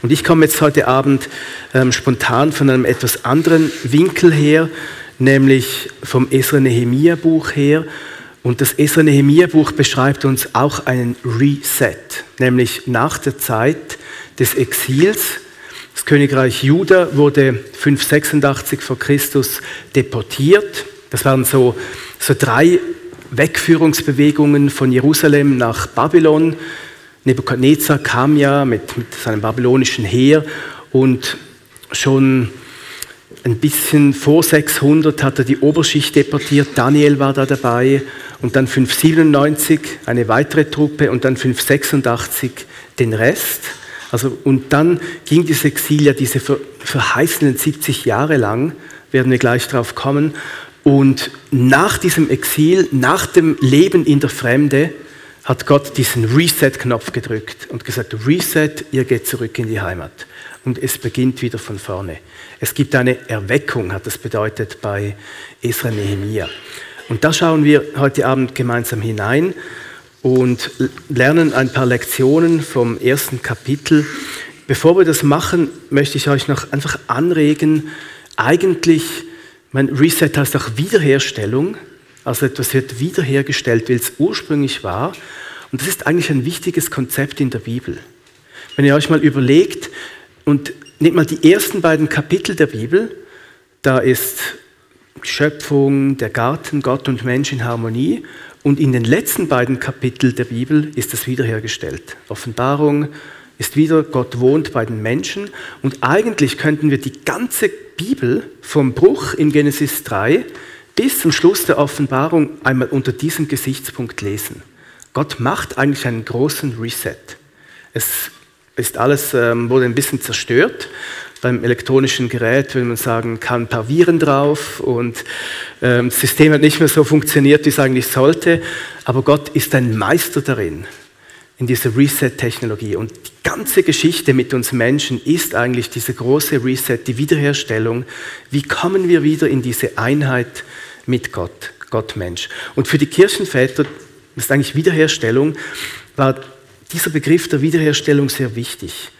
Und ich komme jetzt heute Abend ähm, spontan von einem etwas anderen Winkel her, nämlich vom Esra Nehemia Buch her. Und das Esra Nehemia Buch beschreibt uns auch einen Reset, nämlich nach der Zeit des Exils. Das Königreich Juda wurde 586 vor Christus deportiert. Das waren so, so drei Wegführungsbewegungen von Jerusalem nach Babylon. Nebukadnezar kam ja mit, mit seinem babylonischen Heer und schon ein bisschen vor 600 hat er die Oberschicht deportiert, Daniel war da dabei und dann 597 eine weitere Truppe und dann 586 den Rest. Also, und dann ging dieses Exil ja diese verheißenen 70 Jahre lang, werden wir gleich drauf kommen. Und nach diesem Exil, nach dem Leben in der Fremde, hat Gott diesen Reset-Knopf gedrückt und gesagt, Reset, ihr geht zurück in die Heimat. Und es beginnt wieder von vorne. Es gibt eine Erweckung, hat das bedeutet bei Esra Nehemiah. Und da schauen wir heute Abend gemeinsam hinein und lernen ein paar Lektionen vom ersten Kapitel. Bevor wir das machen, möchte ich euch noch einfach anregen, eigentlich, mein Reset heißt auch Wiederherstellung, also etwas wird wiederhergestellt, wie es ursprünglich war. Und das ist eigentlich ein wichtiges Konzept in der Bibel. Wenn ihr euch mal überlegt und nehmt mal die ersten beiden Kapitel der Bibel, da ist Schöpfung, der Garten, Gott und Mensch in Harmonie. Und in den letzten beiden Kapiteln der Bibel ist das wiederhergestellt. Offenbarung ist wieder, Gott wohnt bei den Menschen. Und eigentlich könnten wir die ganze Bibel vom Bruch in Genesis 3 bis zum Schluss der Offenbarung einmal unter diesem Gesichtspunkt lesen. Gott macht eigentlich einen großen Reset. Es ist alles, ähm, wurde ein bisschen zerstört. Beim elektronischen Gerät will man sagen, kann ein paar Viren drauf und ähm, das System hat nicht mehr so funktioniert, wie es eigentlich sollte. Aber Gott ist ein Meister darin, in dieser Reset-Technologie. Und die ganze Geschichte mit uns Menschen ist eigentlich diese große Reset, die Wiederherstellung. Wie kommen wir wieder in diese Einheit mit Gott, Gott Mensch. Und für die Kirchenväter, das ist eigentlich Wiederherstellung, war dieser Begriff der Wiederherstellung sehr wichtig.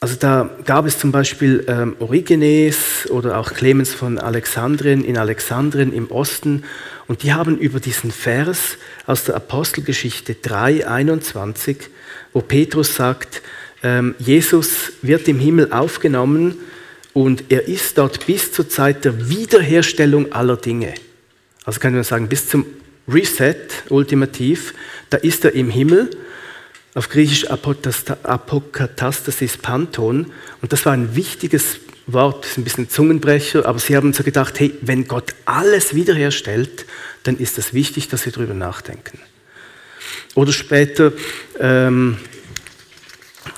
Also da gab es zum Beispiel ähm, Origenes oder auch Clemens von Alexandrien in Alexandrien im Osten und die haben über diesen Vers aus der Apostelgeschichte 3,21, wo Petrus sagt, ähm, Jesus wird im Himmel aufgenommen und er ist dort bis zur Zeit der Wiederherstellung aller Dinge. Also kann man sagen, bis zum Reset, ultimativ, da ist er im Himmel, auf Griechisch Apokatastasis Panton, und das war ein wichtiges Wort, ein bisschen Zungenbrecher, aber sie haben so gedacht, hey, wenn Gott alles wiederherstellt, dann ist es wichtig, dass wir darüber nachdenken. Oder später ähm,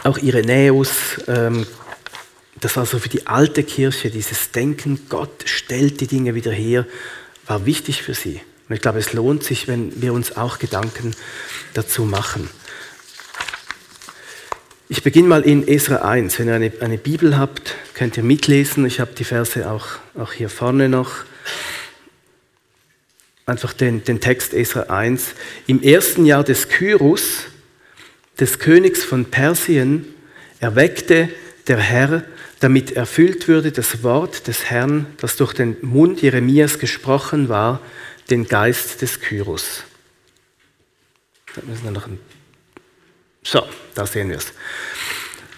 auch Irenäus ähm, das war so für die alte Kirche, dieses Denken, Gott stellt die Dinge wieder her, war wichtig für sie. Und ich glaube, es lohnt sich, wenn wir uns auch Gedanken dazu machen. Ich beginne mal in Esra 1. Wenn ihr eine, eine Bibel habt, könnt ihr mitlesen. Ich habe die Verse auch, auch hier vorne noch. Einfach den, den Text Esra 1. Im ersten Jahr des Kyrus, des Königs von Persien, erweckte der Herr damit erfüllt würde das Wort des Herrn, das durch den Mund Jeremias gesprochen war, den Geist des Kyros. So, da sehen wir es.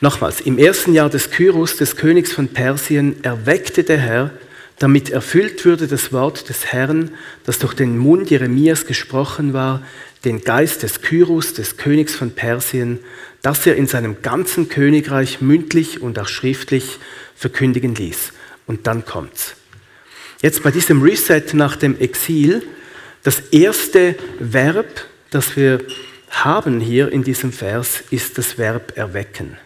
Nochmals, im ersten Jahr des Kyros, des Königs von Persien, erweckte der Herr, damit erfüllt würde das Wort des Herrn, das durch den Mund Jeremias gesprochen war, den Geist des Kyros, des Königs von Persien, das er in seinem ganzen Königreich mündlich und auch schriftlich verkündigen ließ. Und dann kommt's. Jetzt bei diesem Reset nach dem Exil, das erste Verb, das wir haben hier in diesem Vers, ist das Verb erwecken.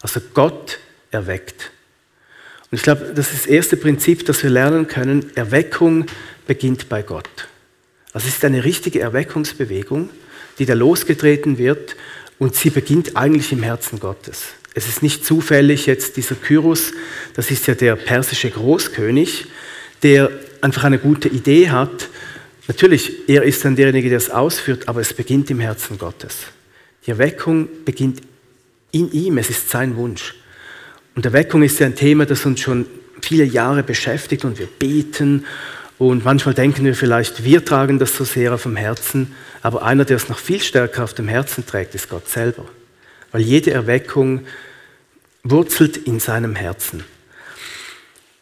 Also Gott erweckt. Und ich glaube, das ist das erste Prinzip, das wir lernen können. Erweckung beginnt bei Gott. Also es ist eine richtige Erweckungsbewegung, die da losgetreten wird und sie beginnt eigentlich im Herzen Gottes. Es ist nicht zufällig jetzt dieser Kyros, das ist ja der persische Großkönig, der einfach eine gute Idee hat. Natürlich, er ist dann derjenige, der es ausführt, aber es beginnt im Herzen Gottes. Die Erweckung beginnt In ihm, es ist sein Wunsch. Und Erweckung ist ja ein Thema, das uns schon viele Jahre beschäftigt und wir beten und manchmal denken wir vielleicht, wir tragen das so sehr auf dem Herzen, aber einer, der es noch viel stärker auf dem Herzen trägt, ist Gott selber. Weil jede Erweckung wurzelt in seinem Herzen.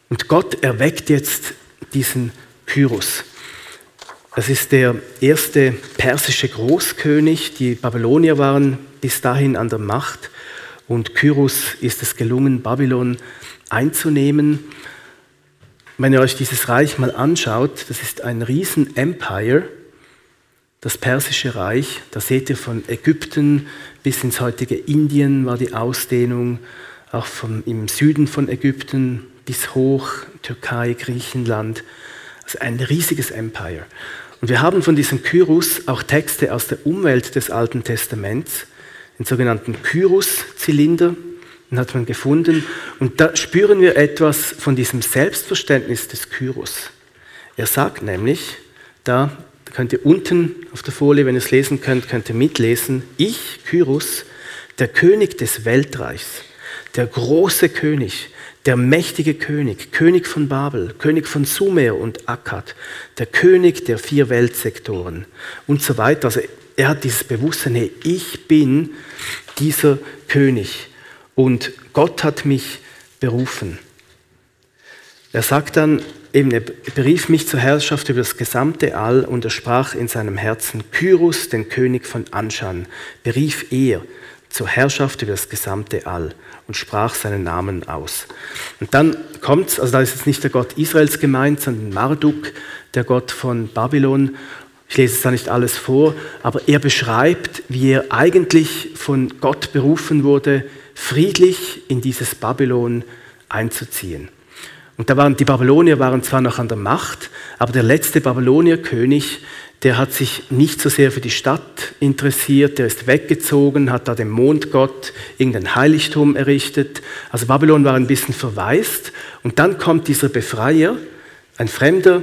Und Gott erweckt jetzt diesen Kyros. Das ist der erste persische Großkönig. Die Babylonier waren bis dahin an der Macht und Kyros ist es gelungen, Babylon einzunehmen. Wenn ihr euch dieses Reich mal anschaut, das ist ein riesen Empire, das persische Reich. Da seht ihr von Ägypten bis ins heutige Indien war die Ausdehnung, auch vom, im Süden von Ägypten bis hoch, Türkei, Griechenland. Also ein riesiges Empire. Und wir haben von diesem Kyros auch Texte aus der Umwelt des Alten Testaments, den sogenannten Kyros-Zylinder, den hat man gefunden. Und da spüren wir etwas von diesem Selbstverständnis des Kyros. Er sagt nämlich, da könnt ihr unten auf der Folie, wenn ihr es lesen könnt, könnt ihr mitlesen, ich, Kyros, der König des Weltreichs, der große König, der mächtige König, König von Babel, König von Sumer und Akkad, der König der vier Weltsektoren und so weiter. Also er hat dieses Bewusstsein, hey, ich bin dieser König und Gott hat mich berufen. Er sagt dann, eben, er berief mich zur Herrschaft über das gesamte All und er sprach in seinem Herzen, Kyros, den König von Anschan, berief er zur Herrschaft über das gesamte All und sprach seinen Namen aus. Und dann kommt es, also da ist jetzt nicht der Gott Israels gemeint, sondern Marduk, der Gott von Babylon. Ich lese es da nicht alles vor, aber er beschreibt, wie er eigentlich von Gott berufen wurde, friedlich in dieses Babylon einzuziehen. Und da waren die Babylonier waren zwar noch an der Macht, aber der letzte Babylonierkönig, der hat sich nicht so sehr für die Stadt interessiert, der ist weggezogen, hat da dem Mondgott irgendein Heiligtum errichtet. Also Babylon war ein bisschen verwaist. Und dann kommt dieser Befreier, ein fremder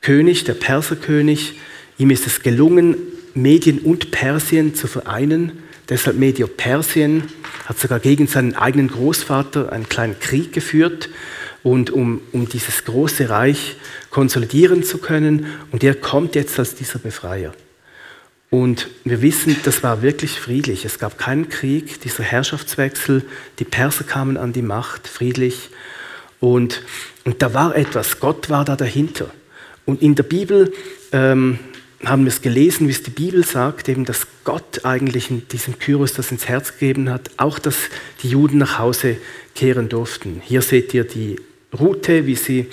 König, der Perserkönig. Ihm ist es gelungen, Medien und Persien zu vereinen. Deshalb Medio-Persien hat sogar gegen seinen eigenen Großvater einen kleinen Krieg geführt und um, um dieses große Reich konsolidieren zu können. Und er kommt jetzt als dieser Befreier. Und wir wissen, das war wirklich friedlich. Es gab keinen Krieg, dieser Herrschaftswechsel. Die Perser kamen an die Macht, friedlich. Und, und da war etwas, Gott war da dahinter. Und in der Bibel ähm, haben wir es gelesen, wie es die Bibel sagt, eben, dass Gott eigentlich diesem Kyros das ins Herz gegeben hat, auch dass die Juden nach Hause kehren durften. Hier seht ihr die Route, wie sie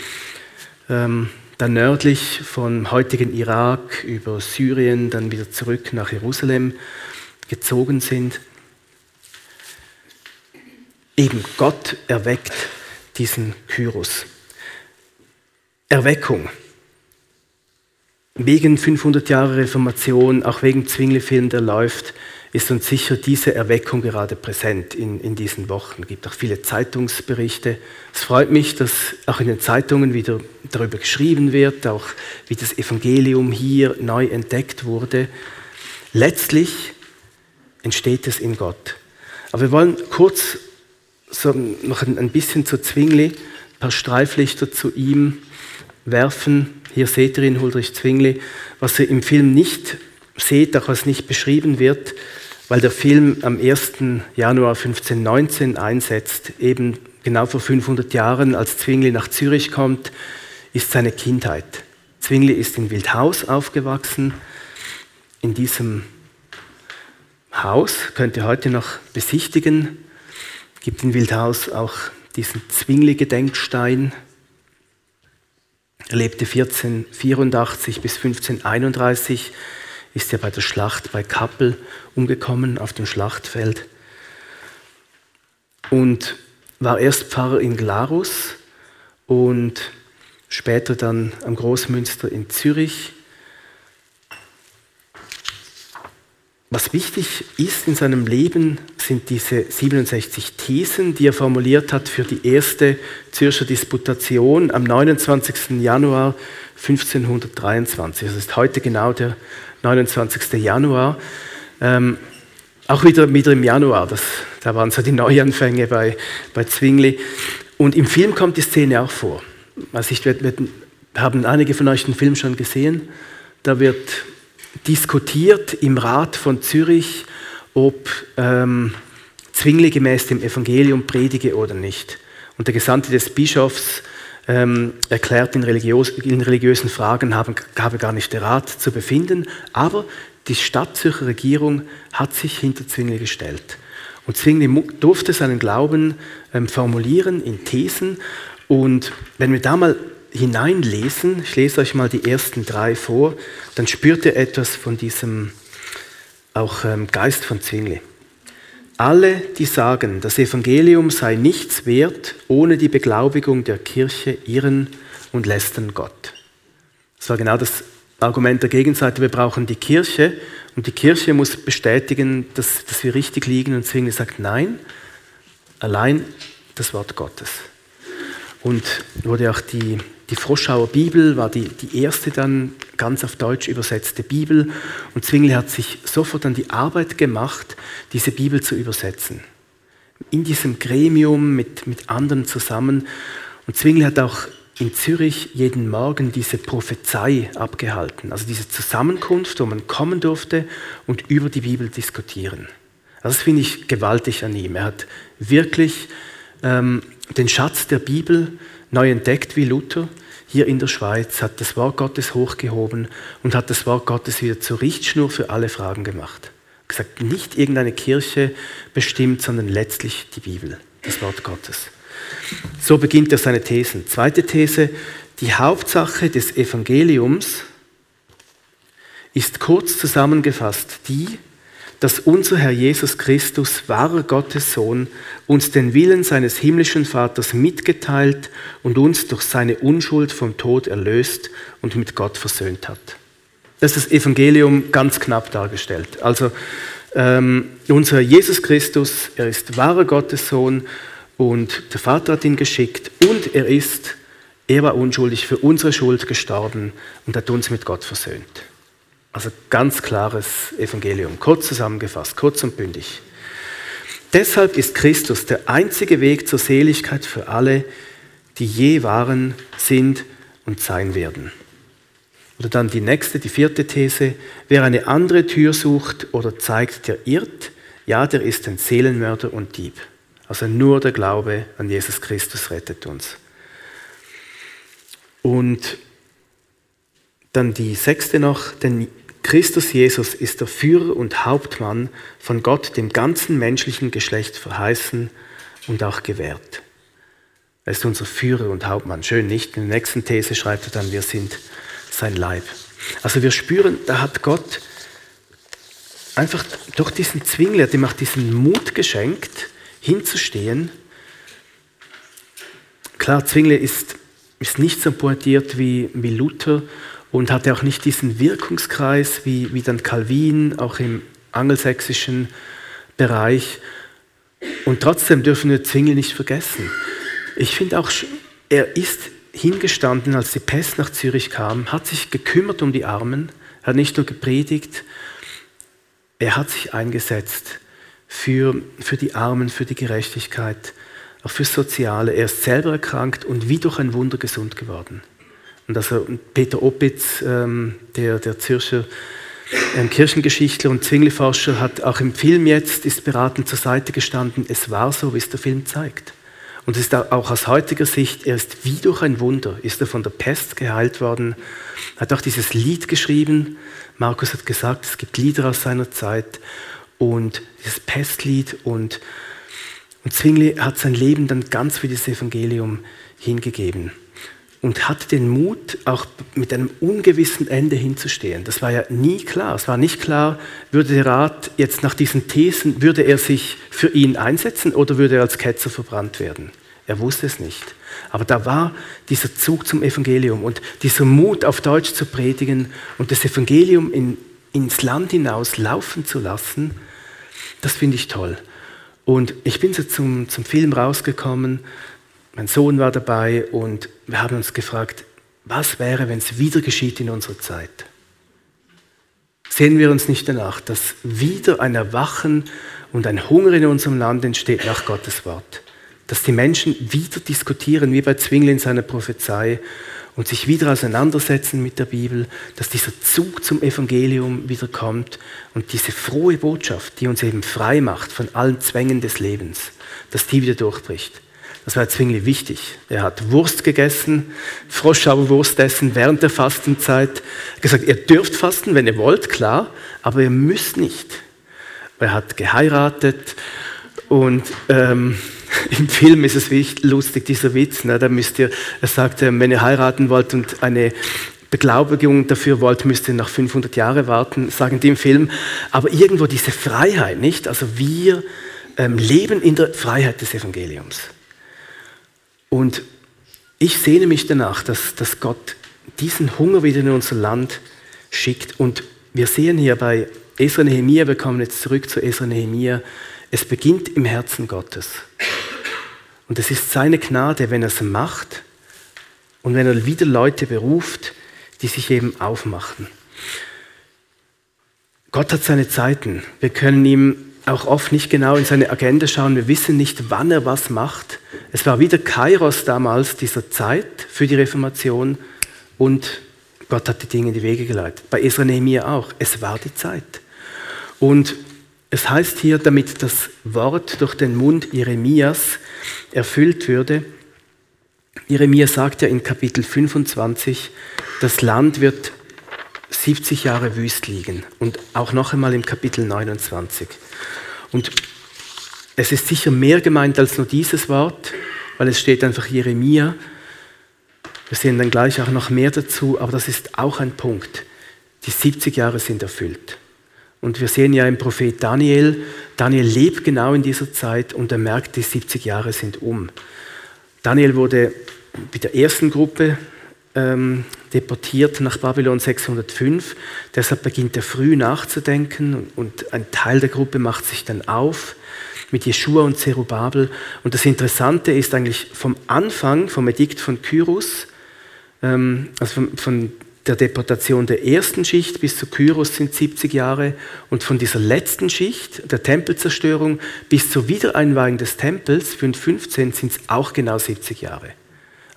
ähm, dann nördlich vom heutigen Irak über Syrien dann wieder zurück nach Jerusalem gezogen sind. Eben Gott erweckt diesen Kyros. Erweckung. Wegen 500 Jahre Reformation, auch wegen Zwingli-Film, der läuft, ist uns sicher diese Erweckung gerade präsent in, in diesen Wochen. Es gibt auch viele Zeitungsberichte. Es freut mich, dass auch in den Zeitungen wieder darüber geschrieben wird, auch wie das Evangelium hier neu entdeckt wurde. Letztlich entsteht es in Gott. Aber wir wollen kurz so noch ein bisschen zu Zwingli, ein paar Streiflichter zu ihm werfen. Hier seht ihr ihn, Huldrich Zwingli. Was ihr im Film nicht seht, auch was nicht beschrieben wird, weil der Film am 1. Januar 1519 einsetzt, eben genau vor 500 Jahren, als Zwingli nach Zürich kommt, ist seine Kindheit. Zwingli ist in Wildhaus aufgewachsen. In diesem Haus könnt ihr heute noch besichtigen. Es gibt in Wildhaus auch diesen Zwingli-Gedenkstein. Er lebte 1484 bis 1531 ist ja bei der Schlacht bei Kappel umgekommen auf dem Schlachtfeld und war erst Pfarrer in Glarus und später dann am Großmünster in Zürich. Was wichtig ist in seinem Leben, sind diese 67 Thesen, die er formuliert hat für die erste Zürcher Disputation am 29. Januar 1523. Das ist heute genau der 29. Januar. Ähm, auch wieder, wieder im Januar, das, Da waren so die Neuanfänge bei, bei Zwingli. Und im Film kommt die Szene auch vor. Also ich, wir, wir haben einige von euch den Film schon gesehen. Da wird diskutiert im Rat von Zürich, ob ähm, Zwingli gemäß dem Evangelium predige oder nicht. Und der Gesandte des Bischofs ähm, erklärt, in, religiös, in, religiösen Fragen habe, habe gar nicht der Rat zu befinden, aber die Stadtzürcher Regierung hat sich hinter Zwingli gestellt. Und Zwingli durfte seinen Glauben ähm, formulieren in Thesen. Und wenn wir da mal hineinlesen, ich lese euch mal die ersten drei vor, dann spürt ihr etwas von diesem auch ähm, Geist von Zwingli. Alle, die sagen, das Evangelium sei nichts wert ohne die Beglaubigung der Kirche, irren und lästern Gott. Das war genau das Argument der Gegenseite. Wir brauchen die Kirche und die Kirche muss bestätigen, dass, dass wir richtig liegen. Und Zwingli sagt, nein, allein das Wort Gottes. Und wurde auch die die Froschauer Bibel war die, die erste dann ganz auf Deutsch übersetzte Bibel und Zwingli hat sich sofort an die Arbeit gemacht, diese Bibel zu übersetzen. In diesem Gremium mit, mit anderen zusammen. Und Zwingli hat auch in Zürich jeden Morgen diese Prophezei abgehalten, also diese Zusammenkunft, wo man kommen durfte und über die Bibel diskutieren. Also das finde ich gewaltig an ihm. Er hat wirklich ähm, den Schatz der Bibel neu entdeckt wie Luther hier in der Schweiz, hat das Wort Gottes hochgehoben und hat das Wort Gottes wieder zur Richtschnur für alle Fragen gemacht. Gesagt, nicht irgendeine Kirche bestimmt, sondern letztlich die Bibel, das Wort Gottes. So beginnt er seine Thesen. Zweite These, die Hauptsache des Evangeliums ist kurz zusammengefasst die, dass unser Herr Jesus Christus, wahrer Gottes Sohn, uns den Willen seines himmlischen Vaters mitgeteilt und uns durch seine Unschuld vom Tod erlöst und mit Gott versöhnt hat. Das ist das Evangelium ganz knapp dargestellt. Also ähm, unser Jesus Christus, er ist wahrer Gottes Sohn und der Vater hat ihn geschickt und er ist, er war unschuldig für unsere Schuld gestorben und hat uns mit Gott versöhnt. Also ganz klares Evangelium, kurz zusammengefasst, kurz und bündig. Deshalb ist Christus der einzige Weg zur Seligkeit für alle, die je waren, sind und sein werden. Oder dann die nächste, die vierte These. Wer eine andere Tür sucht oder zeigt, der irrt, ja, der ist ein Seelenmörder und Dieb. Also nur der Glaube an Jesus Christus rettet uns. Und dann die sechste noch, denn Christus Jesus ist der Führer und Hauptmann von Gott dem ganzen menschlichen Geschlecht verheißen und auch gewährt. Er ist unser Führer und Hauptmann. Schön nicht? In der nächsten These schreibt er dann, wir sind sein Leib. Also wir spüren, da hat Gott einfach durch diesen Zwingli, hat ihm auch diesen Mut geschenkt, hinzustehen. Klar, Zwingli ist, ist nicht so pointiert wie, wie Luther und hatte auch nicht diesen Wirkungskreis wie, wie dann Calvin, auch im angelsächsischen Bereich. Und trotzdem dürfen wir Zwingli nicht vergessen. Ich finde auch, er ist hingestanden, als die Pest nach Zürich kam, hat sich gekümmert um die Armen, hat nicht nur gepredigt, er hat sich eingesetzt für, für die Armen, für die Gerechtigkeit, auch fürs Soziale. Er ist selber erkrankt und wie durch ein Wunder gesund geworden. Und also Peter Opitz, ähm, der, der Zürcher ähm, Kirchengeschichtler und Zwingli-Forscher, hat auch im Film jetzt, ist beratend zur Seite gestanden, es war so, wie es der Film zeigt. Und es ist auch aus heutiger Sicht, er ist wie durch ein Wunder, ist er von der Pest geheilt worden, hat auch dieses Lied geschrieben. Markus hat gesagt, es gibt Lieder aus seiner Zeit und dieses Pestlied und, und Zwingli hat sein Leben dann ganz für das Evangelium hingegeben und hat den Mut, auch mit einem ungewissen Ende hinzustehen. Das war ja nie klar. Es war nicht klar, würde der Rat jetzt nach diesen Thesen, würde er sich für ihn einsetzen oder würde er als Ketzer verbrannt werden? Er wusste es nicht. Aber da war dieser Zug zum Evangelium und dieser Mut, auf Deutsch zu predigen und das Evangelium in, ins Land hinaus laufen zu lassen, das finde ich toll. Und ich bin so zum, zum Film rausgekommen mein Sohn war dabei und wir haben uns gefragt, was wäre, wenn es wieder geschieht in unserer Zeit? sehen wir uns nicht danach, dass wieder ein Erwachen und ein Hunger in unserem Land entsteht nach Gottes Wort. Dass die Menschen wieder diskutieren, wie bei Zwingli in seiner Prophezei, und sich wieder auseinandersetzen mit der Bibel, dass dieser Zug zum Evangelium wieder kommt und diese frohe Botschaft, die uns eben frei macht von allen Zwängen des Lebens, dass die wieder durchbricht. Das war Zwingli wichtig. Er hat Wurst gegessen, Froschschauerwurst essen während der Fastenzeit. Er hat gesagt, ihr dürft fasten, wenn ihr wollt, klar, aber ihr müsst nicht. Er hat geheiratet und ähm, im Film ist es wirklich lustig, dieser Witz. Ne? Da müsst ihr, er sagt, wenn ihr heiraten wollt und eine Beglaubigung dafür wollt, müsst ihr nach 500 Jahren warten, sagen die im Film. Aber irgendwo diese Freiheit, nicht? Also wir ähm, leben in der Freiheit des Evangeliums. Und ich sehne mich danach, dass, dass Gott diesen Hunger wieder in unser Land schickt. Und wir sehen hier bei Esra Nehemiah, wir kommen jetzt zurück zu Esra Nehemiah, es beginnt im Herzen Gottes. Und es ist seine Gnade, wenn er es macht und wenn er wieder Leute beruft, die sich eben aufmachen. Gott hat seine Zeiten. Wir können ihm auch oft nicht genau in seine Agenda schauen. Wir wissen nicht, wann er was macht. Es war wieder Kairos damals, dieser Zeit für die Reformation und Gott hat die Dinge in die Wege geleitet. Bei Esra Nehemiah auch. Es war die Zeit. Und es heißt hier, damit das Wort durch den Mund Jeremias erfüllt würde. Jeremia sagt ja in Kapitel 25, das Land wird 70 Jahre wüst liegen und auch noch einmal im Kapitel 29. Und es ist sicher mehr gemeint als nur dieses Wort, weil es steht einfach Jeremia. Wir sehen dann gleich auch noch mehr dazu, aber das ist auch ein Punkt. Die 70 Jahre sind erfüllt. Und wir sehen ja im Prophet Daniel, Daniel lebt genau in dieser Zeit und er merkt, die 70 Jahre sind um. Daniel wurde mit der ersten Gruppe ähm, deportiert nach Babylon 605. Deshalb beginnt er früh nachzudenken und ein Teil der Gruppe macht sich dann auf mit Jeschua und Zerubabel. Und das Interessante ist eigentlich vom Anfang, vom Edikt von Kyros, ähm, also von, von der Deportation der ersten Schicht bis zu Kyros sind 70 Jahre und von dieser letzten Schicht, der Tempelzerstörung, bis zur Wiedereinweihung des Tempels, 515, sind es auch genau 70 Jahre.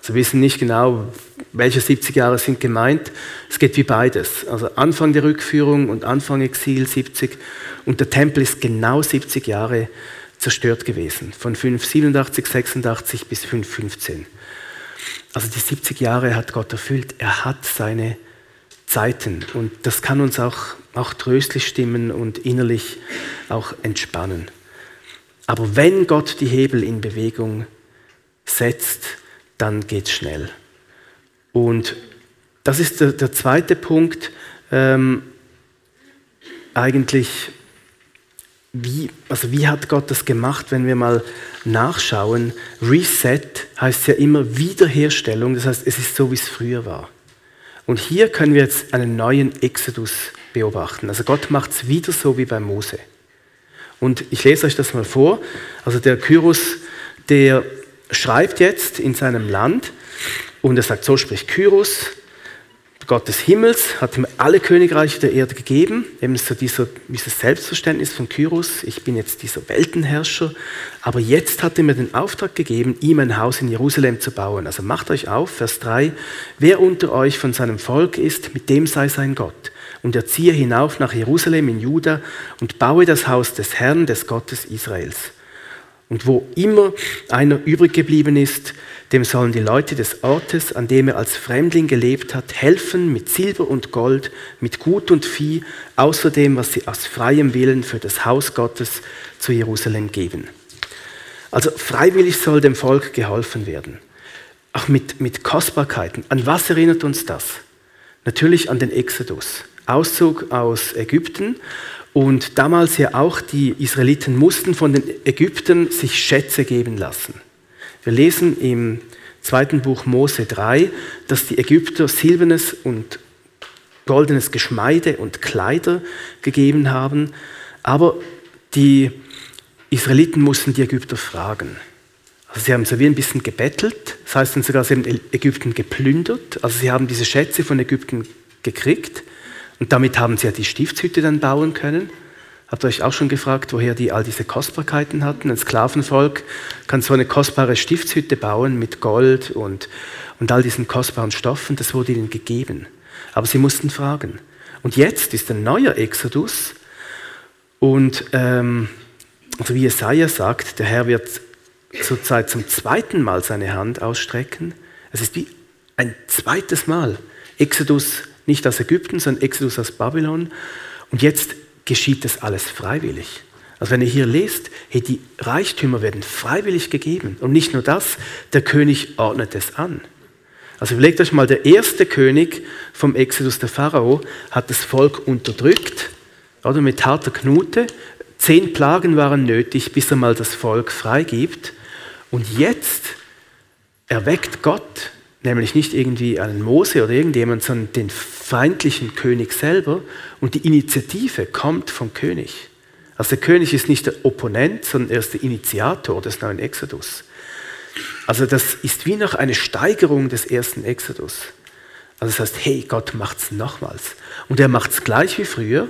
Wir wissen nicht genau, welche 70 Jahre sind gemeint. Es geht wie beides. Also Anfang der Rückführung und Anfang Exil 70 und der Tempel ist genau 70 Jahre zerstört gewesen, von 587, 86 bis 515. Also die 70 Jahre hat Gott erfüllt. Er hat seine Zeiten und das kann uns auch, auch tröstlich stimmen und innerlich auch entspannen. Aber wenn Gott die Hebel in Bewegung setzt, dann geht es schnell. Und das ist der, der zweite Punkt. Ähm, eigentlich, wie, also wie hat Gott das gemacht, wenn wir mal nachschauen? Reset heißt ja immer Wiederherstellung, das heißt, es ist so, wie es früher war. Und hier können wir jetzt einen neuen Exodus beobachten. Also Gott macht es wieder so wie bei Mose. Und ich lese euch das mal vor. Also der Kyros, der schreibt jetzt in seinem Land und er sagt, so spricht Kyros, Gott des Himmels hat ihm alle Königreiche der Erde gegeben, eben so dieser, dieses Selbstverständnis von Kyros, ich bin jetzt dieser Weltenherrscher, aber jetzt hat er mir den Auftrag gegeben, ihm ein Haus in Jerusalem zu bauen. Also macht euch auf, Vers 3, wer unter euch von seinem Volk ist, mit dem sei sein Gott. Und er ziehe hinauf nach Jerusalem in Juda und baue das Haus des Herrn, des Gottes Israels. Und wo immer einer übrig geblieben ist, dem sollen die Leute des Ortes, an dem er als Fremdling gelebt hat, helfen mit Silber und Gold, mit Gut und Vieh, außerdem, was sie aus freiem Willen für das Haus Gottes zu Jerusalem geben. Also freiwillig soll dem Volk geholfen werden. Auch mit, mit Kostbarkeiten. An was erinnert uns das? Natürlich an den Exodus. Auszug aus Ägypten und damals ja auch die Israeliten mussten von den Ägyptern sich Schätze geben lassen. Wir lesen im zweiten Buch Mose 3, dass die Ägypter silbernes und goldenes Geschmeide und Kleider gegeben haben, aber die Israeliten mussten die Ägypter fragen. Also sie haben so wie ein bisschen gebettelt, das heißt dann sogar, sie haben Ägypten geplündert, also sie haben diese Schätze von Ägypten gekriegt Und damit haben sie ja die Stiftshütte dann bauen können. Habt ihr euch auch schon gefragt, woher die all diese Kostbarkeiten hatten? Ein Sklavenvolk kann so eine kostbare Stiftshütte bauen mit Gold und, und all diesen kostbaren Stoffen. Das wurde ihnen gegeben. Aber sie mussten fragen. Und jetzt ist ein neuer Exodus. Und ähm, also wie Jesaja sagt, der Herr wird zurzeit zum zweiten Mal seine Hand ausstrecken. Es ist wie ein zweites Mal. Exodus nicht aus Ägypten, sondern Exodus aus Babylon. Und jetzt geschieht das alles freiwillig. Also wenn ihr hier lest, hey, die Reichtümer werden freiwillig gegeben. Und nicht nur das, der König ordnet es an. Also überlegt euch mal, der erste König vom Exodus, der Pharao, hat das Volk unterdrückt, oder mit harter Knute. Zehn Plagen waren nötig, bis er mal das Volk freigibt. Und jetzt erweckt Gott nämlich nicht irgendwie einen Mose oder irgendjemand, sondern den feindlichen König selber und die Initiative kommt vom König. Also der König ist nicht der Opponent, sondern er ist der Initiator des neuen Exodus. Also das ist wie noch eine Steigerung des ersten Exodus. Also das heißt, hey, Gott macht es nochmals. Und er macht es gleich wie früher.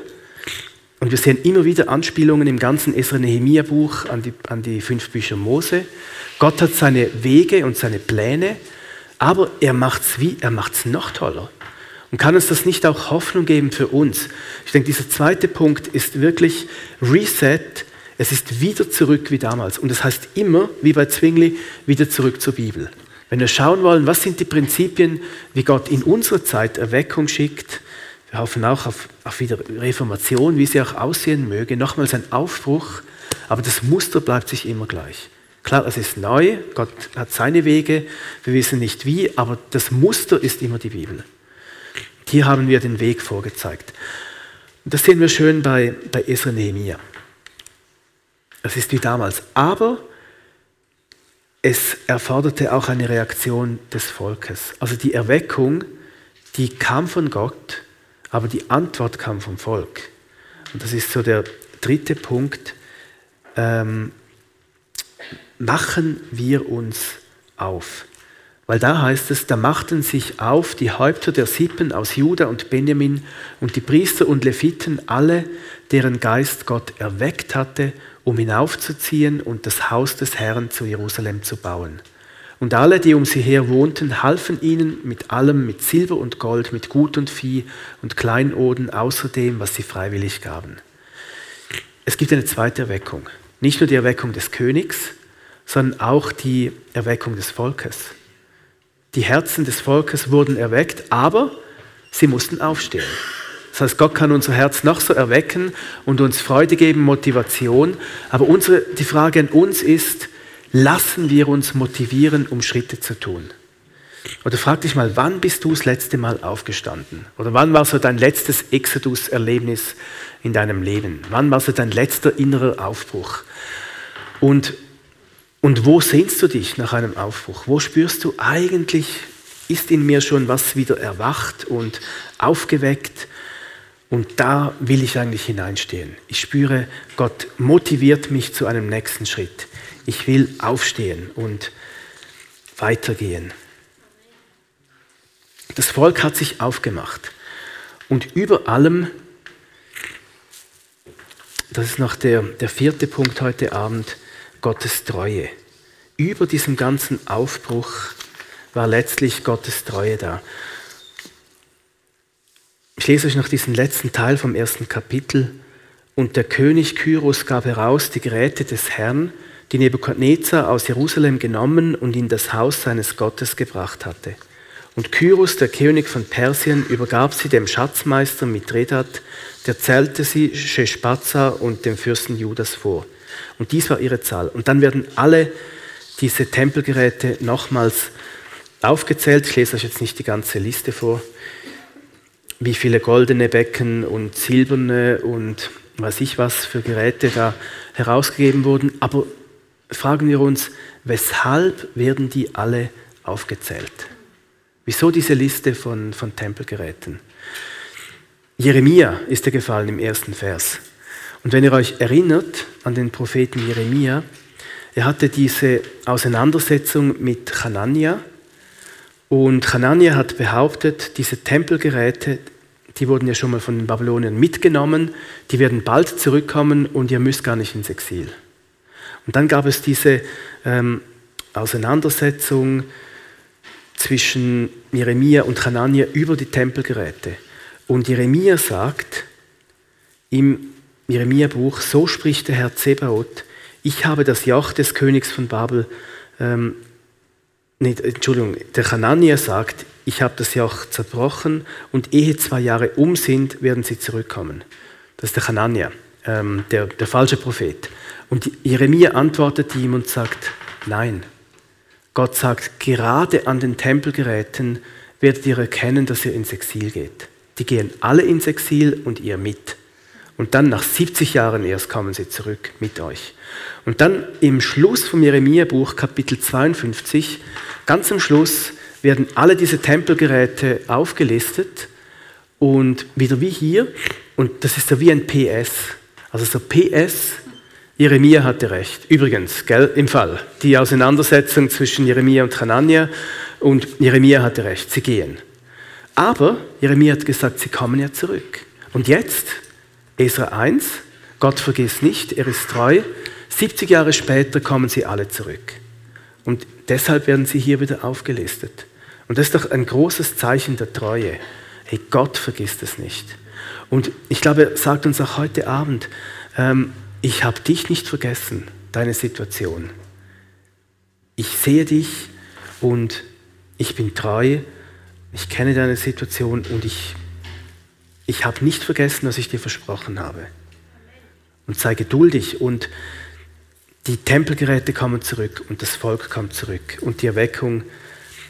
Und wir sehen immer wieder Anspielungen im ganzen Esra-Nehemia-Buch an die, an die fünf Bücher Mose. Gott hat seine Wege und seine Pläne aber er macht es wie, er macht es noch toller. Und kann uns das nicht auch Hoffnung geben für uns? Ich denke, dieser zweite Punkt ist wirklich Reset. Es ist wieder zurück wie damals. Und es das heißt immer, wie bei Zwingli, wieder zurück zur Bibel. Wenn wir schauen wollen, was sind die Prinzipien, wie Gott in unserer Zeit Erweckung schickt, wir hoffen auch auf, auf wieder Reformation, wie sie auch aussehen möge, nochmals ein Aufbruch, aber das Muster bleibt sich immer gleich. Klar, es ist neu, Gott hat seine Wege, wir wissen nicht wie, aber das Muster ist immer die Bibel. Hier haben wir den Weg vorgezeigt. Und das sehen wir schön bei, bei Esra Nehemiah. Es ist wie damals. Aber es erforderte auch eine Reaktion des Volkes. Also die Erweckung, die kam von Gott, aber die Antwort kam vom Volk. Und das ist so der dritte Punkt. Ähm, machen wir uns auf. Weil da heißt es, da machten sich auf die Häupter der Sippen aus Juda und Benjamin und die Priester und Leviten, alle, deren Geist Gott erweckt hatte, um hinaufzuziehen und das Haus des Herrn zu Jerusalem zu bauen. Und alle, die um sie her wohnten, halfen ihnen mit allem, mit Silber und Gold, mit Gut und Vieh und Kleinoden, außer dem, was sie freiwillig gaben. Es gibt eine zweite Erweckung. Nicht nur die Erweckung des Königs, sondern auch die Erweckung des Volkes. Die Herzen des Volkes wurden erweckt, aber sie mussten aufstehen. Das heißt, Gott kann unser Herz noch so erwecken und uns Freude geben, Motivation, aber unsere, die Frage an uns ist, lassen wir uns motivieren, um Schritte zu tun? Oder frag dich mal, wann bist du das letzte Mal aufgestanden? Oder wann war so dein letztes Exodus-Erlebnis in deinem Leben? Wann war so dein letzter innerer Aufbruch? Und und wo sehnst du dich nach einem Aufbruch? Wo spürst du eigentlich, ist in mir schon was wieder erwacht und aufgeweckt? Und da will ich eigentlich hineinstehen. Ich spüre, Gott motiviert mich zu einem nächsten Schritt. Ich will aufstehen und weitergehen. Das Volk hat sich aufgemacht. Und über allem, das ist noch der, der vierte Punkt heute Abend, Gottes Treue. Über diesem ganzen Aufbruch war letztlich Gottes Treue da. Ich lese euch noch diesen letzten Teil vom ersten Kapitel. Und der König Kyros gab heraus die Geräte des Herrn, die Nebukadnezar aus Jerusalem genommen und in das Haus seines Gottes gebracht hatte. Und Kyros, der König von Persien, übergab sie dem Schatzmeister Mithredat, der zählte sie Sheshbazzar und dem Fürsten Judas vor. Und dies war ihre Zahl. Und dann werden alle diese Tempelgeräte nochmals aufgezählt. Ich lese euch jetzt nicht die ganze Liste vor, wie viele goldene Becken und silberne und weiß ich was für Geräte da herausgegeben wurden. Aber fragen wir uns, weshalb werden die alle aufgezählt? Wieso diese Liste von, von Tempelgeräten? Jeremia ist dir gefallen im ersten Vers. Und wenn ihr euch erinnert an den Propheten Jeremia, er hatte diese Auseinandersetzung mit Hanania und Hanania hat behauptet, diese Tempelgeräte, die wurden ja schon mal von den Babyloniern mitgenommen, die werden bald zurückkommen und ihr müsst gar nicht ins Exil. Und dann gab es diese ähm, Auseinandersetzung zwischen Jeremia und Hanania über die Tempelgeräte. Und Jeremia sagt im Jeremia-Buch, so spricht der Herr Zebaoth, ich habe das Joch des Königs von Babel, ähm, nicht, Entschuldigung, der Hanania sagt, ich habe das Joch zerbrochen und ehe zwei Jahre um sind, werden sie zurückkommen. Das ist der Hanania, ähm, der, der falsche Prophet. Und Jeremia antwortet ihm und sagt, nein. Gott sagt, gerade an den Tempelgeräten werdet ihr erkennen, dass ihr ins Exil geht. Die gehen alle ins Exil und ihr mit. Und dann nach 70 Jahren erst kommen sie zurück mit euch. Und dann im Schluss vom Jeremia-Buch, Kapitel 52, ganz am Schluss werden alle diese Tempelgeräte aufgelistet und wieder wie hier, und das ist so wie ein PS. Also so PS, Jeremia hatte recht. Übrigens, gell, im Fall, die Auseinandersetzung zwischen Jeremia und Hanania und Jeremia hatte recht, sie gehen. Aber Jeremia hat gesagt, sie kommen ja zurück. Und jetzt, Esra 1, Gott vergisst nicht, er ist treu. 70 Jahre später kommen sie alle zurück. Und deshalb werden sie hier wieder aufgelistet. Und das ist doch ein großes Zeichen der Treue. Hey, Gott vergisst es nicht. Und ich glaube, er sagt uns auch heute Abend, ähm, ich habe dich nicht vergessen, deine Situation. Ich sehe dich und ich bin treu, ich kenne deine Situation und ich, ich habe nicht vergessen, was ich dir versprochen habe. Und sei geduldig und die Tempelgeräte kommen zurück und das Volk kommt zurück und die Erweckung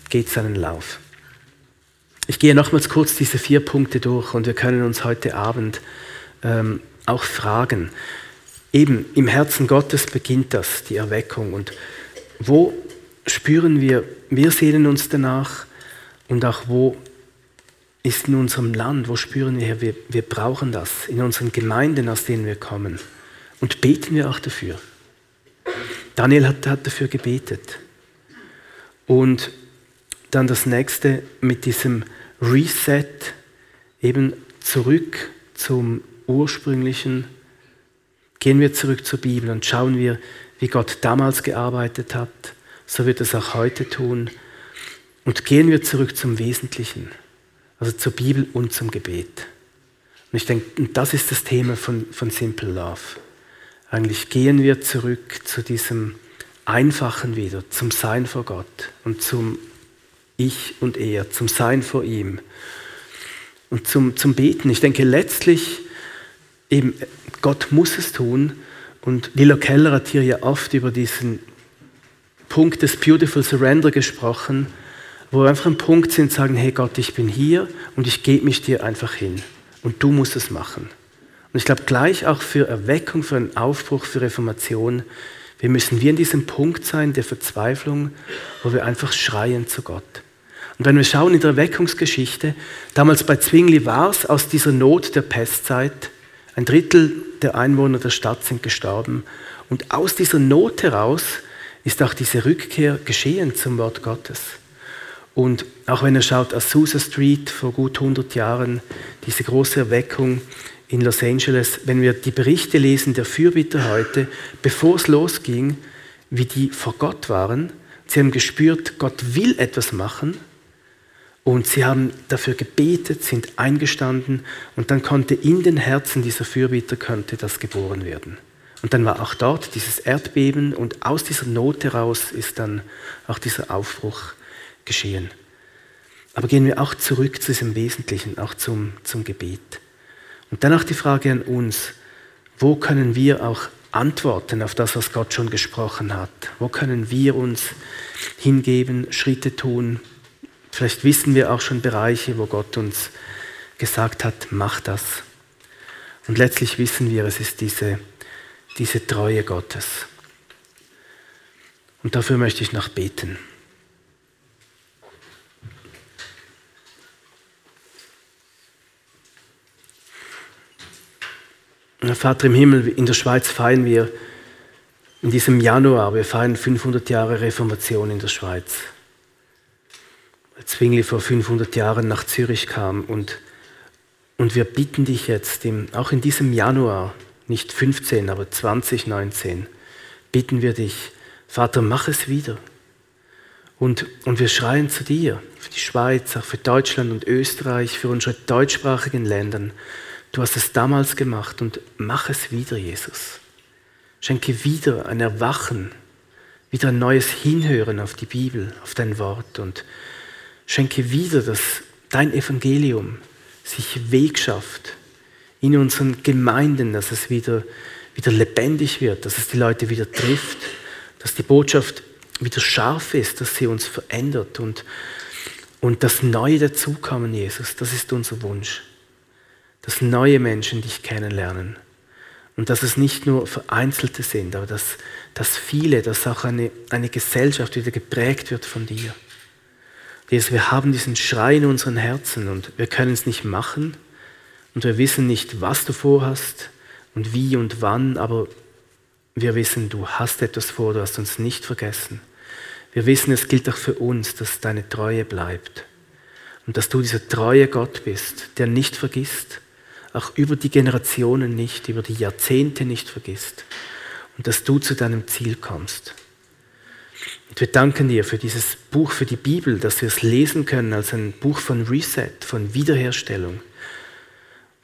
geht seinen Lauf. Ich gehe nochmals kurz diese vier Punkte durch und wir können uns heute Abend ähm, auch fragen. Eben im Herzen Gottes beginnt das, die Erweckung. Und wo spüren wir, wir sehnen uns danach und auch wo ist in unserem Land, wo spüren wir, wir, wir brauchen das, in unseren Gemeinden, aus denen wir kommen. Und beten wir auch dafür. Daniel hat, hat dafür gebetet. Und dann das nächste mit diesem Reset, eben zurück zum ursprünglichen. Gehen wir zurück zur Bibel und schauen wir, wie Gott damals gearbeitet hat. So wird es auch heute tun. Und gehen wir zurück zum Wesentlichen, also zur Bibel und zum Gebet. Und ich denke, das ist das Thema von, von Simple Love. Eigentlich gehen wir zurück zu diesem Einfachen wieder, zum Sein vor Gott und zum Ich und Er, zum Sein vor ihm und zum, zum Beten. Ich denke letztlich, eben Gott muss es tun und Lilo Keller hat hier ja oft über diesen Punkt des Beautiful Surrender gesprochen, wo wir einfach am Punkt sind, sagen, hey Gott, ich bin hier und ich gebe mich dir einfach hin und du musst es machen. Und ich glaube, gleich auch für Erweckung, für einen Aufbruch, für Reformation, wir müssen wie in diesem Punkt sein der Verzweiflung, wo wir einfach schreien zu Gott. Und wenn wir schauen in der Erweckungsgeschichte, damals bei Zwingli war es aus dieser Not der Pestzeit, ein Drittel der Einwohner der Stadt sind gestorben. Und aus dieser Not heraus ist auch diese Rückkehr geschehen zum Wort Gottes. Und auch wenn er schaut, Azusa Street vor gut 100 Jahren, diese große Erweckung, in Los Angeles, wenn wir die Berichte lesen der Fürbitter heute, bevor es losging, wie die vor Gott waren. Sie haben gespürt, Gott will etwas machen und sie haben dafür gebetet, sind eingestanden und dann konnte in den Herzen dieser Fürbitter könnte das geboren werden. Und dann war auch dort dieses Erdbeben und aus dieser Not heraus ist dann auch dieser Aufbruch geschehen. Aber gehen wir auch zurück zu diesem Wesentlichen, auch zum, zum Gebet. Und dann auch die Frage an uns, wo können wir auch antworten auf das, was Gott schon gesprochen hat? Wo können wir uns hingeben, Schritte tun? Vielleicht wissen wir auch schon Bereiche, wo Gott uns gesagt hat, mach das. Und letztlich wissen wir, es ist diese, diese Treue Gottes. Und dafür möchte ich noch beten. Vater im Himmel, in der Schweiz feiern wir in diesem Januar, wir feiern 500 Jahre Reformation in der Schweiz. Zwingli vor 500 Jahren nach Zürich kam und Und wir bitten dich jetzt, auch in diesem Januar, nicht 15, aber 2019, bitten wir dich, Vater, mach es wieder. Und, und wir schreien zu dir, für die Schweiz, auch für Deutschland und Österreich, für unsere deutschsprachigen Länder. Du hast es damals gemacht und mach es wieder, Jesus. Schenke wieder ein Erwachen, wieder ein neues Hinhören auf die Bibel, auf dein Wort und schenke wieder, dass dein Evangelium sich Weg schafft in unseren Gemeinden, dass es wieder, wieder lebendig wird, dass es die Leute wieder trifft, dass die Botschaft wieder scharf ist, dass sie uns verändert und, und das Neue dazukommen, Jesus, das ist unser Wunsch. Dass neue Menschen dich kennenlernen. Und dass es nicht nur Vereinzelte sind, aber dass, dass viele, dass auch eine, eine Gesellschaft wieder geprägt wird von dir. Jesus, wir haben diesen Schrei in unseren Herzen und wir können es nicht machen und wir wissen nicht, was du vorhast und wie und wann, aber wir wissen, du hast etwas vor, du hast uns nicht vergessen. Wir wissen, es gilt auch für uns, dass deine Treue bleibt und dass du dieser treue Gott bist, der nicht vergisst, auch über die Generationen nicht, über die Jahrzehnte nicht vergisst und dass du zu deinem Ziel kommst. Und wir danken dir für dieses Buch, für die Bibel, dass wir es lesen können als ein Buch von Reset, von Wiederherstellung.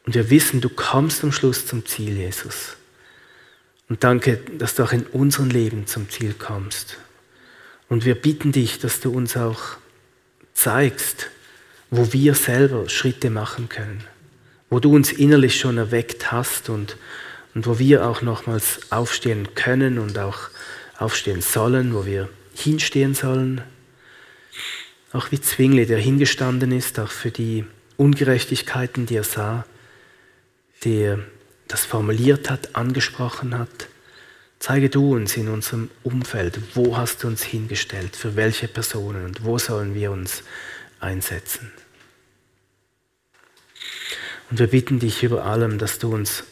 Und wir wissen, du kommst am Schluss zum Ziel, Jesus. Und danke, dass du auch in unserem Leben zum Ziel kommst. Und wir bitten dich, dass du uns auch zeigst, wo wir selber Schritte machen können wo du uns innerlich schon erweckt hast und, und wo wir auch nochmals aufstehen können und auch aufstehen sollen, wo wir hinstehen sollen. Auch wie Zwingli, der hingestanden ist, auch für die Ungerechtigkeiten, die er sah, der das formuliert hat, angesprochen hat. Zeige du uns in unserem Umfeld, wo hast du uns hingestellt, für welche Personen und wo sollen wir uns einsetzen. Und wir bitten dich über allem, dass du uns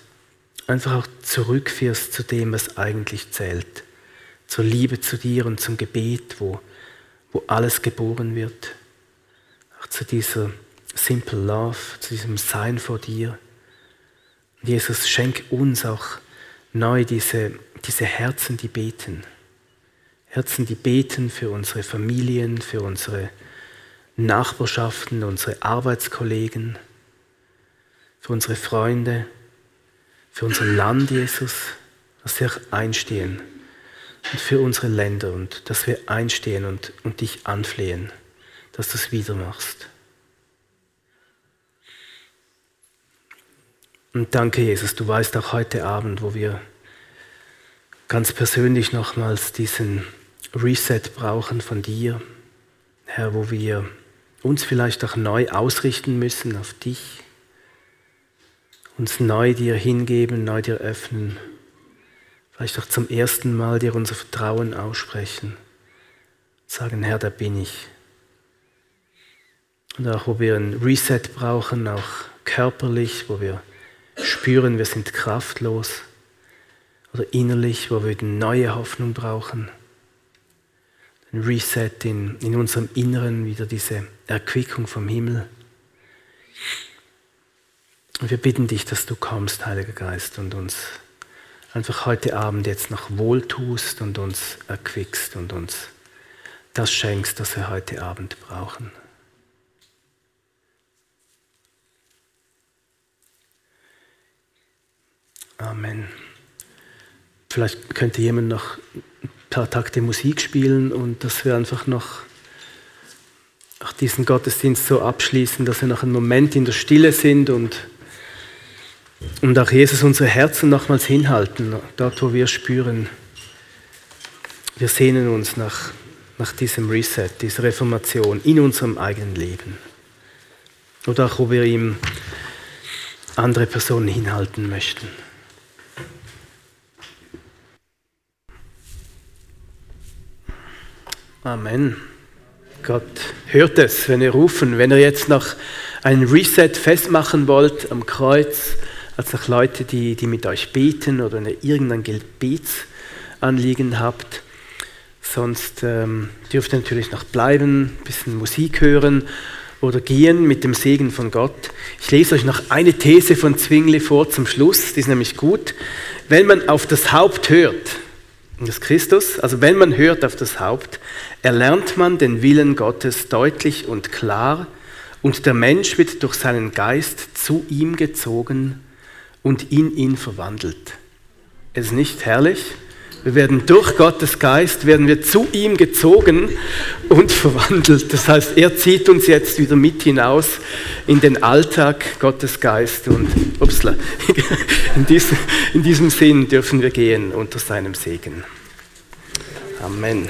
einfach auch zurückführst zu dem, was eigentlich zählt. Zur Liebe zu dir und zum Gebet, wo, wo alles geboren wird. Auch zu dieser Simple Love, zu diesem Sein vor dir. Und Jesus, schenk uns auch neu diese, diese Herzen, die beten. Herzen, die beten für unsere Familien, für unsere Nachbarschaften, unsere Arbeitskollegen für unsere Freunde, für unser Land, Jesus, dass wir einstehen und für unsere Länder und dass wir einstehen und, und dich anflehen, dass du es wieder machst. Und danke, Jesus, du weißt auch heute Abend, wo wir ganz persönlich nochmals diesen Reset brauchen von dir, Herr, wo wir uns vielleicht auch neu ausrichten müssen auf dich uns neu dir hingeben, neu dir öffnen, vielleicht auch zum ersten Mal dir unser Vertrauen aussprechen, sagen, Herr, da bin ich. Und auch wo wir ein Reset brauchen, auch körperlich, wo wir spüren, wir sind kraftlos, oder innerlich, wo wir eine neue Hoffnung brauchen. Ein Reset in, in unserem Inneren, wieder diese Erquickung vom Himmel. Und wir bitten dich, dass du kommst, Heiliger Geist, und uns einfach heute Abend jetzt noch wohltust und uns erquickst und uns das schenkst, das wir heute Abend brauchen. Amen. Vielleicht könnte jemand noch ein paar Takte Musik spielen und dass wir einfach noch diesen Gottesdienst so abschließen, dass wir noch einen Moment in der Stille sind und und auch Jesus unsere Herzen nochmals hinhalten, dort wo wir spüren, wir sehnen uns nach, nach diesem Reset, dieser Reformation in unserem eigenen Leben. Oder auch wo wir ihm andere Personen hinhalten möchten. Amen. Gott hört es, wenn ihr rufen, wenn ihr jetzt noch einen Reset festmachen wollt am Kreuz als auch Leute, die, die mit euch beten oder eine, irgendein Gebetsanliegen habt. Sonst ähm, dürft ihr natürlich noch bleiben, ein bisschen Musik hören oder gehen mit dem Segen von Gott. Ich lese euch noch eine These von Zwingli vor zum Schluss, die ist nämlich gut. Wenn man auf das Haupt hört, das Christus, also wenn man hört auf das Haupt, erlernt man den Willen Gottes deutlich und klar und der Mensch wird durch seinen Geist zu ihm gezogen und in ihn verwandelt. Es ist nicht herrlich? Wir werden durch Gottes Geist, werden wir zu ihm gezogen und verwandelt. Das heißt, er zieht uns jetzt wieder mit hinaus in den Alltag Gottes Geist. Und upsla, in, diesem, in diesem Sinn dürfen wir gehen unter seinem Segen. Amen.